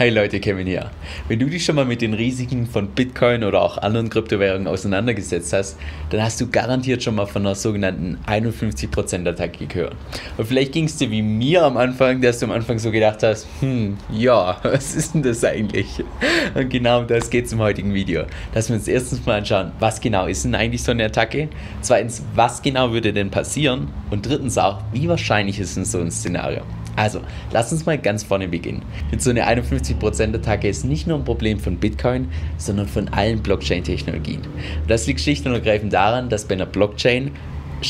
Hey Leute, Kevin hier. Wenn du dich schon mal mit den Risiken von Bitcoin oder auch anderen Kryptowährungen auseinandergesetzt hast, dann hast du garantiert schon mal von einer sogenannten 51%-Attacke gehört. Und vielleicht ging es dir wie mir am Anfang, dass du am Anfang so gedacht hast, hm, ja, was ist denn das eigentlich? Und genau um das geht es im heutigen Video. Dass wir uns erstens mal anschauen, was genau ist denn eigentlich so eine Attacke? Zweitens, was genau würde denn passieren? Und drittens auch, wie wahrscheinlich ist denn so ein Szenario? Also, lass uns mal ganz vorne beginnen. Mit so einer 51%-Attacke ist nicht nur ein Problem von Bitcoin, sondern von allen Blockchain-Technologien. Das liegt schlicht und ergreifend daran, dass bei einer Blockchain,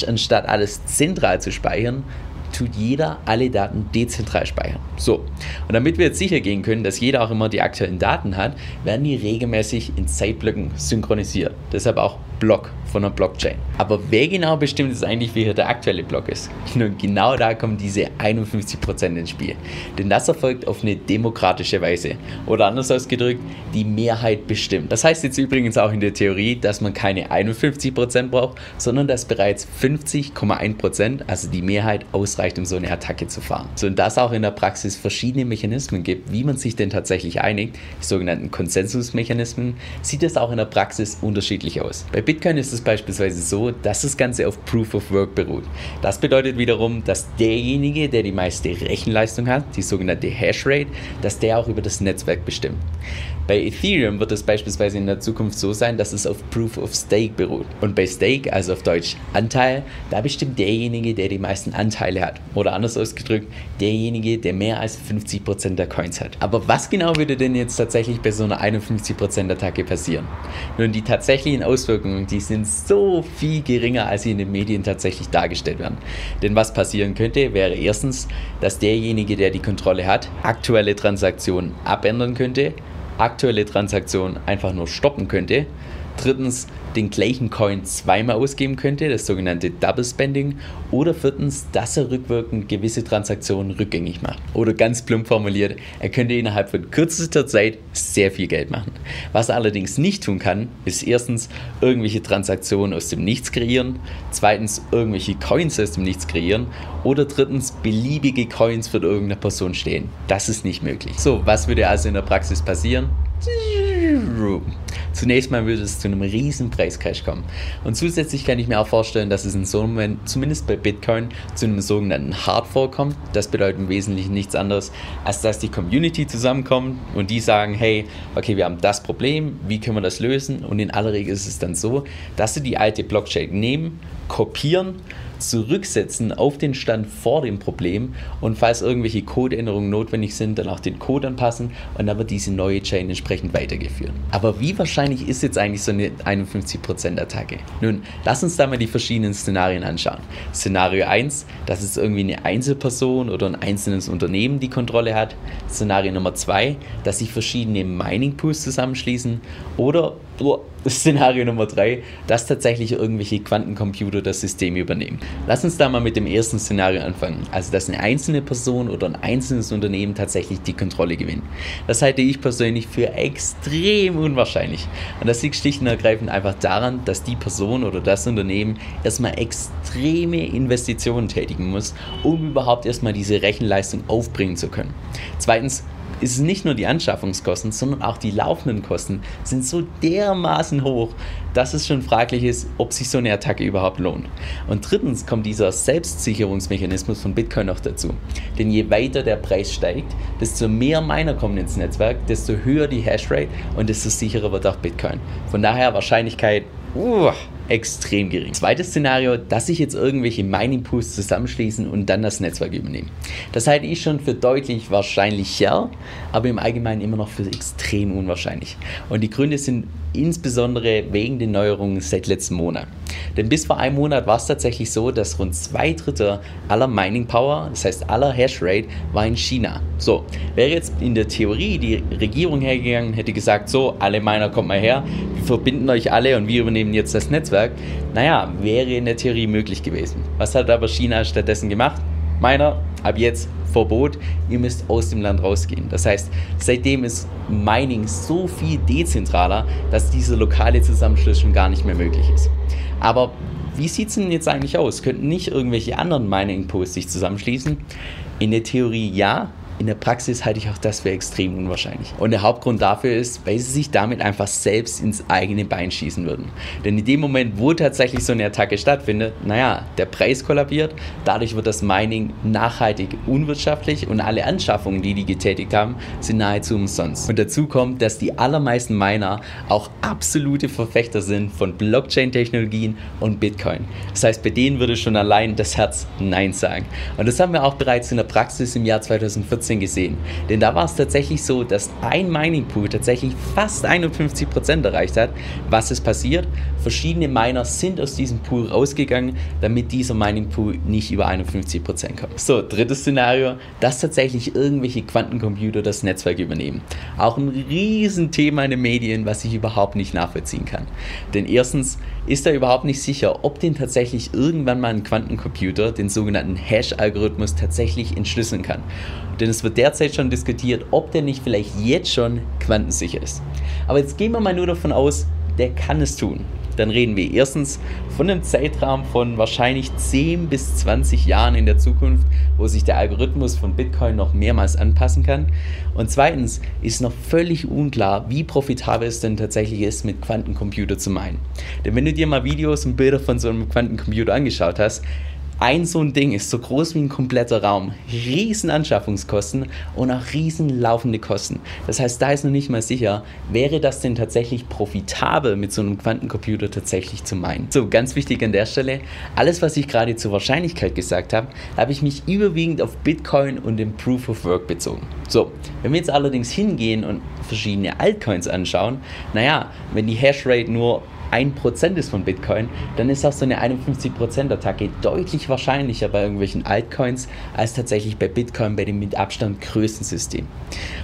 anstatt alles zentral zu speichern, tut jeder alle Daten dezentral speichern. So, und damit wir jetzt sicher gehen können, dass jeder auch immer die aktuellen Daten hat, werden die regelmäßig in Zeitblöcken synchronisiert. Deshalb auch Block von einer Blockchain. Aber wer genau bestimmt es eigentlich, wie hier der aktuelle Block ist? Nun, genau da kommen diese 51% ins Spiel. Denn das erfolgt auf eine demokratische Weise. Oder anders ausgedrückt, die Mehrheit bestimmt. Das heißt jetzt übrigens auch in der Theorie, dass man keine 51% braucht, sondern dass bereits 50,1%, also die Mehrheit, ausreicht, um so eine Attacke zu fahren. So, und dass auch in der Praxis verschiedene Mechanismen gibt, wie man sich denn tatsächlich einigt, die sogenannten Konsensusmechanismen, sieht es auch in der Praxis unterschiedlich aus. Bei Bitcoin ist es beispielsweise so, dass das Ganze auf Proof of Work beruht. Das bedeutet wiederum, dass derjenige, der die meiste Rechenleistung hat, die sogenannte Hashrate, dass der auch über das Netzwerk bestimmt. Bei Ethereum wird es beispielsweise in der Zukunft so sein, dass es auf Proof of Stake beruht. Und bei Stake, also auf Deutsch Anteil, da bestimmt derjenige, der die meisten Anteile hat. Oder anders ausgedrückt, derjenige, der mehr als 50% der Coins hat. Aber was genau würde denn jetzt tatsächlich bei so einer 51% Attacke passieren? Nun, die tatsächlichen Auswirkungen, die sind so viel geringer, als sie in den Medien tatsächlich dargestellt werden. Denn was passieren könnte, wäre erstens, dass derjenige, der die Kontrolle hat, aktuelle Transaktionen abändern könnte aktuelle Transaktion einfach nur stoppen könnte. Drittens, den gleichen Coin zweimal ausgeben könnte, das sogenannte Double Spending. Oder viertens, dass er rückwirkend gewisse Transaktionen rückgängig macht. Oder ganz plump formuliert, er könnte innerhalb von kürzester Zeit sehr viel Geld machen. Was er allerdings nicht tun kann, ist erstens irgendwelche Transaktionen aus dem Nichts kreieren, zweitens irgendwelche Coins aus dem Nichts kreieren oder drittens beliebige Coins für irgendeine Person stehen. Das ist nicht möglich. So, was würde also in der Praxis passieren? Zunächst mal würde es zu einem riesen Preiscrash kommen. Und zusätzlich kann ich mir auch vorstellen, dass es in so einem Moment, zumindest bei Bitcoin, zu einem sogenannten Hardfork kommt. Das bedeutet im Wesentlichen nichts anderes, als dass die Community zusammenkommt und die sagen, hey, okay, wir haben das Problem, wie können wir das lösen? Und in aller Regel ist es dann so, dass sie die alte Blockchain nehmen, kopieren zurücksetzen auf den Stand vor dem Problem und falls irgendwelche Codeänderungen notwendig sind, dann auch den Code anpassen und dann wird diese neue Chain entsprechend weitergeführt. Aber wie wahrscheinlich ist jetzt eigentlich so eine 51% Attacke? Nun, lass uns da mal die verschiedenen Szenarien anschauen. Szenario 1, dass es irgendwie eine Einzelperson oder ein einzelnes Unternehmen die Kontrolle hat. Szenario Nummer 2, dass sich verschiedene Mining Pools zusammenschließen oder Szenario Nummer 3, dass tatsächlich irgendwelche Quantencomputer das System übernehmen. Lass uns da mal mit dem ersten Szenario anfangen. Also, dass eine einzelne Person oder ein einzelnes Unternehmen tatsächlich die Kontrolle gewinnt. Das halte ich persönlich für extrem unwahrscheinlich. Und das liegt schlicht und ergreifend einfach daran, dass die Person oder das Unternehmen erstmal extreme Investitionen tätigen muss, um überhaupt erstmal diese Rechenleistung aufbringen zu können. Zweitens, ist es nicht nur die Anschaffungskosten, sondern auch die laufenden Kosten sind so dermaßen hoch, dass es schon fraglich ist, ob sich so eine Attacke überhaupt lohnt. Und drittens kommt dieser Selbstsicherungsmechanismus von Bitcoin noch dazu. Denn je weiter der Preis steigt, desto mehr Miner kommen ins Netzwerk, desto höher die Hashrate und desto sicherer wird auch Bitcoin. Von daher Wahrscheinlichkeit, uh, extrem gering. Zweites Szenario, dass sich jetzt irgendwelche Mining Pools zusammenschließen und dann das Netzwerk übernehmen. Das halte ich schon für deutlich wahrscheinlicher, aber im Allgemeinen immer noch für extrem unwahrscheinlich. Und die Gründe sind insbesondere wegen den Neuerungen seit letztem Monat. Denn bis vor einem Monat war es tatsächlich so, dass rund zwei Drittel aller Mining Power, das heißt aller Hashrate, war in China. So, wäre jetzt in der Theorie die Regierung hergegangen, hätte gesagt, so, alle Miner kommt mal her, wir verbinden euch alle und wir übernehmen jetzt das Netzwerk. Naja, wäre in der Theorie möglich gewesen. Was hat aber China stattdessen gemacht? Miner, ab jetzt Verbot, ihr müsst aus dem Land rausgehen. Das heißt, seitdem ist Mining so viel dezentraler, dass dieser lokale Zusammenschluss schon gar nicht mehr möglich ist. Aber wie sieht es denn jetzt eigentlich aus? Könnten nicht irgendwelche anderen Mining-Posts sich zusammenschließen? In der Theorie ja, in der Praxis halte ich auch das für extrem unwahrscheinlich. Und der Hauptgrund dafür ist, weil sie sich damit einfach selbst ins eigene Bein schießen würden. Denn in dem Moment, wo tatsächlich so eine Attacke stattfindet, naja, der Preis kollabiert, dadurch wird das Mining nachhaltig unwirtschaftlich und alle Anschaffungen, die die getätigt haben, sind nahezu umsonst. Und dazu kommt, dass die allermeisten Miner auch absolute Verfechter sind von Blockchain-Technologien und Bitcoin. Das heißt, bei denen würde schon allein das Herz Nein sagen. Und das haben wir auch bereits in der Praxis im Jahr 2014 2018 gesehen. Denn da war es tatsächlich so, dass ein Mining Pool tatsächlich fast 51% erreicht hat. Was ist passiert? Verschiedene Miner sind aus diesem Pool rausgegangen, damit dieser Mining Pool nicht über 51% kommt. So, drittes Szenario, dass tatsächlich irgendwelche Quantencomputer das Netzwerk übernehmen. Auch ein Riesenthema in den Medien, was ich überhaupt nicht nachvollziehen kann. Denn erstens ist er überhaupt nicht sicher, ob den tatsächlich irgendwann mal ein Quantencomputer den sogenannten Hash-Algorithmus tatsächlich entschlüsseln kann. Denn es wird derzeit schon diskutiert, ob der nicht vielleicht jetzt schon quantensicher ist. Aber jetzt gehen wir mal nur davon aus, der kann es tun. Dann reden wir erstens von einem Zeitraum von wahrscheinlich 10 bis 20 Jahren in der Zukunft, wo sich der Algorithmus von Bitcoin noch mehrmals anpassen kann. Und zweitens ist noch völlig unklar, wie profitabel es denn tatsächlich ist, mit Quantencomputer zu meinen. Denn wenn du dir mal Videos und Bilder von so einem Quantencomputer angeschaut hast, ein so ein Ding ist so groß wie ein kompletter Raum. Riesen Anschaffungskosten und auch riesen laufende Kosten. Das heißt, da ist noch nicht mal sicher, wäre das denn tatsächlich profitabel mit so einem Quantencomputer tatsächlich zu meinen. So, ganz wichtig an der Stelle, alles was ich gerade zur Wahrscheinlichkeit gesagt habe, habe ich mich überwiegend auf Bitcoin und den Proof of Work bezogen. So, wenn wir jetzt allerdings hingehen und verschiedene Altcoins anschauen, naja, wenn die Hashrate nur 1% ist von Bitcoin, dann ist auch so eine 51%-Attacke deutlich wahrscheinlicher bei irgendwelchen Altcoins als tatsächlich bei Bitcoin, bei dem mit Abstand größten System.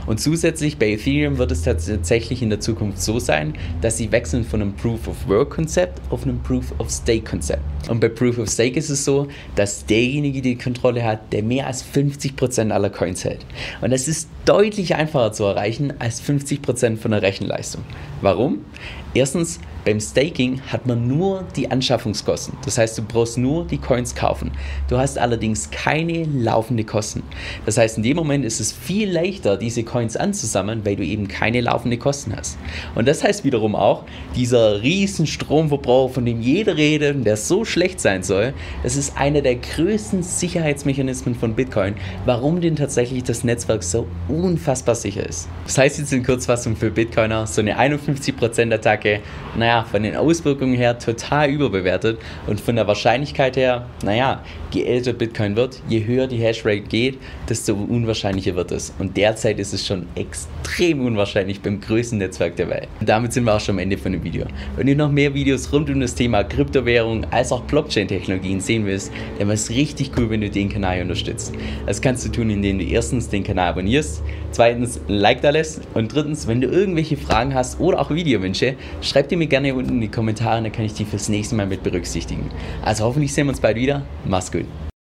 Und zusätzlich bei Ethereum wird es tatsächlich in der Zukunft so sein, dass sie wechseln von einem Proof-of-Work-Konzept auf einem Proof-of-Stake-Konzept. Und bei Proof-of-Stake ist es so, dass derjenige die Kontrolle hat, der mehr als 50% aller Coins hält. Und das ist deutlich einfacher zu erreichen als 50% von der Rechenleistung. Warum? Erstens, beim Staking hat man nur die Anschaffungskosten. Das heißt, du brauchst nur die Coins kaufen. Du hast allerdings keine laufende Kosten. Das heißt, in dem Moment ist es viel leichter, diese Coins anzusammeln, weil du eben keine laufende Kosten hast. Und das heißt wiederum auch, dieser riesen Stromverbrauch, von dem jeder redet, der so schlecht sein soll, das ist einer der größten Sicherheitsmechanismen von Bitcoin, warum denn tatsächlich das Netzwerk so unfassbar sicher ist. Das heißt jetzt in Kurzfassung für Bitcoiner, so eine 51% Attacke, von den Auswirkungen her total überbewertet und von der Wahrscheinlichkeit her, naja, je älter Bitcoin wird, je höher die Hashrate geht, desto unwahrscheinlicher wird es. Und derzeit ist es schon extrem unwahrscheinlich beim größten Netzwerk der Welt. Und damit sind wir auch schon am Ende von dem Video. Wenn du noch mehr Videos rund um das Thema Kryptowährung als auch Blockchain-Technologien sehen willst, dann wäre es richtig cool, wenn du den Kanal unterstützt. Das kannst du tun, indem du erstens den Kanal abonnierst, zweitens ein Like da lässt und drittens, wenn du irgendwelche Fragen hast oder auch Videowünsche, schreib dir mir gerne unten in die Kommentare, dann kann ich die fürs nächste Mal mit berücksichtigen. Also hoffentlich sehen wir uns bald wieder. Mach's gut.